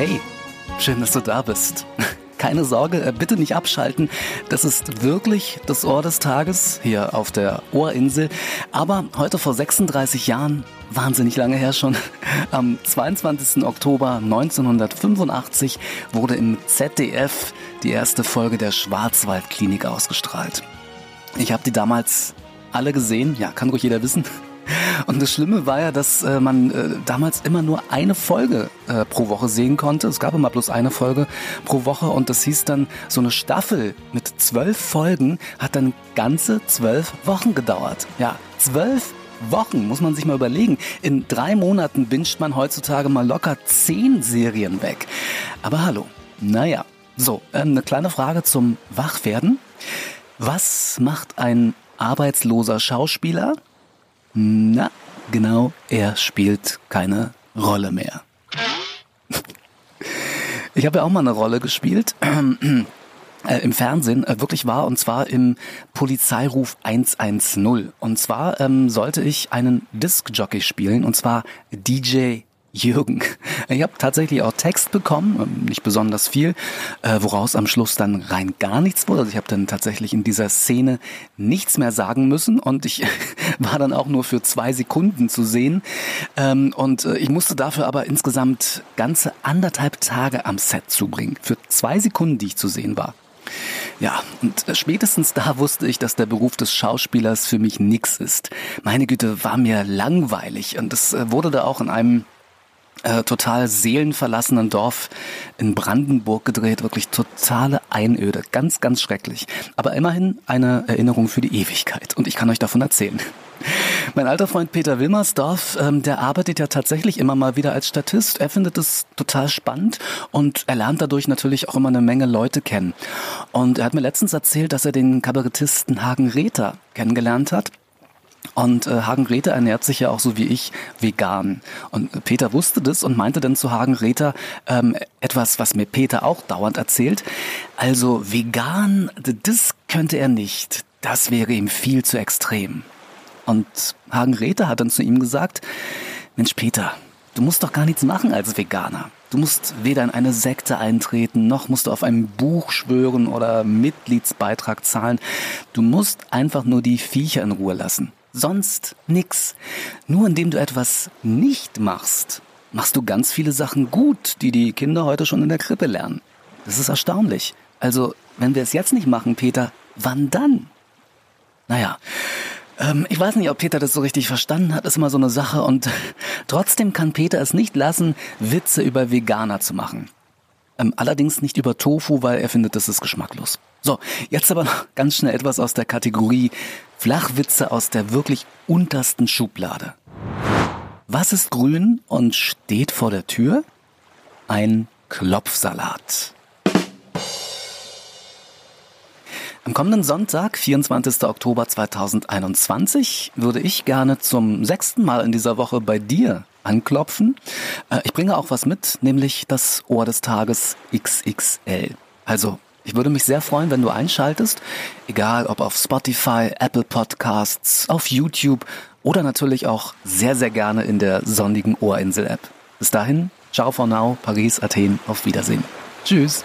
Hey, schön, dass du da bist. Keine Sorge, äh, bitte nicht abschalten. Das ist wirklich das Ohr des Tages hier auf der Ohrinsel. Aber heute vor 36 Jahren, wahnsinnig lange her schon, am 22. Oktober 1985 wurde im ZDF die erste Folge der Schwarzwaldklinik ausgestrahlt. Ich habe die damals alle gesehen, ja, kann ruhig jeder wissen. Und das Schlimme war ja, dass äh, man äh, damals immer nur eine Folge äh, pro Woche sehen konnte. Es gab immer bloß eine Folge pro Woche und das hieß dann, so eine Staffel mit zwölf Folgen hat dann ganze zwölf Wochen gedauert. Ja, zwölf Wochen, muss man sich mal überlegen. In drei Monaten binscht man heutzutage mal locker zehn Serien weg. Aber hallo, naja. So, ähm, eine kleine Frage zum Wachwerden. Was macht ein arbeitsloser Schauspieler? Na, genau, er spielt keine Rolle mehr. Ich habe ja auch mal eine Rolle gespielt. Äh, im Fernsehen äh, wirklich war und zwar im Polizeiruf 110. Und zwar ähm, sollte ich einen Disc-Jockey spielen und zwar DJ Jürgen. Ich habe tatsächlich auch Text bekommen, ähm, nicht besonders viel, äh, woraus am Schluss dann rein gar nichts wurde. Also ich habe dann tatsächlich in dieser Szene nichts mehr sagen müssen und ich war dann auch nur für zwei Sekunden zu sehen. Ähm, und äh, ich musste dafür aber insgesamt ganze anderthalb Tage am Set zubringen. Für zwei Sekunden, die ich zu sehen war. Ja, und äh, spätestens da wusste ich, dass der Beruf des Schauspielers für mich nix ist. Meine Güte, war mir langweilig und es wurde da auch in einem äh, total seelenverlassenen Dorf in Brandenburg gedreht. Wirklich totale Einöde. Ganz, ganz schrecklich. Aber immerhin eine Erinnerung für die Ewigkeit. Und ich kann euch davon erzählen. Mein alter Freund Peter Wilmersdorf, ähm, der arbeitet ja tatsächlich immer mal wieder als Statist. Er findet es total spannend und er lernt dadurch natürlich auch immer eine Menge Leute kennen. Und er hat mir letztens erzählt, dass er den Kabarettisten Hagen Rether kennengelernt hat. Und äh, Hagen Räther ernährt sich ja auch so wie ich vegan. Und Peter wusste das und meinte dann zu Hagen Räther ähm, etwas, was mir Peter auch dauernd erzählt. Also vegan, das könnte er nicht. Das wäre ihm viel zu extrem. Und Hagen Räther hat dann zu ihm gesagt, Mensch Peter, du musst doch gar nichts machen als Veganer. Du musst weder in eine Sekte eintreten, noch musst du auf ein Buch schwören oder Mitgliedsbeitrag zahlen. Du musst einfach nur die Viecher in Ruhe lassen. Sonst nix. Nur indem du etwas nicht machst, machst du ganz viele Sachen gut, die die Kinder heute schon in der Krippe lernen. Das ist erstaunlich. Also, wenn wir es jetzt nicht machen, Peter, wann dann? Naja, ähm, ich weiß nicht, ob Peter das so richtig verstanden hat, ist immer so eine Sache und trotzdem kann Peter es nicht lassen, Witze über Veganer zu machen. Ähm, allerdings nicht über Tofu, weil er findet, das ist geschmacklos. So, jetzt aber noch ganz schnell etwas aus der Kategorie Flachwitze aus der wirklich untersten Schublade. Was ist grün und steht vor der Tür? Ein Klopfsalat. Am kommenden Sonntag, 24. Oktober 2021, würde ich gerne zum sechsten Mal in dieser Woche bei dir anklopfen. Äh, ich bringe auch was mit, nämlich das Ohr des Tages XXL. Also ich würde mich sehr freuen, wenn du einschaltest, egal ob auf Spotify, Apple Podcasts, auf YouTube oder natürlich auch sehr, sehr gerne in der sonnigen Ohrinsel-App. Bis dahin, ciao for now, Paris, Athen, auf Wiedersehen. Tschüss.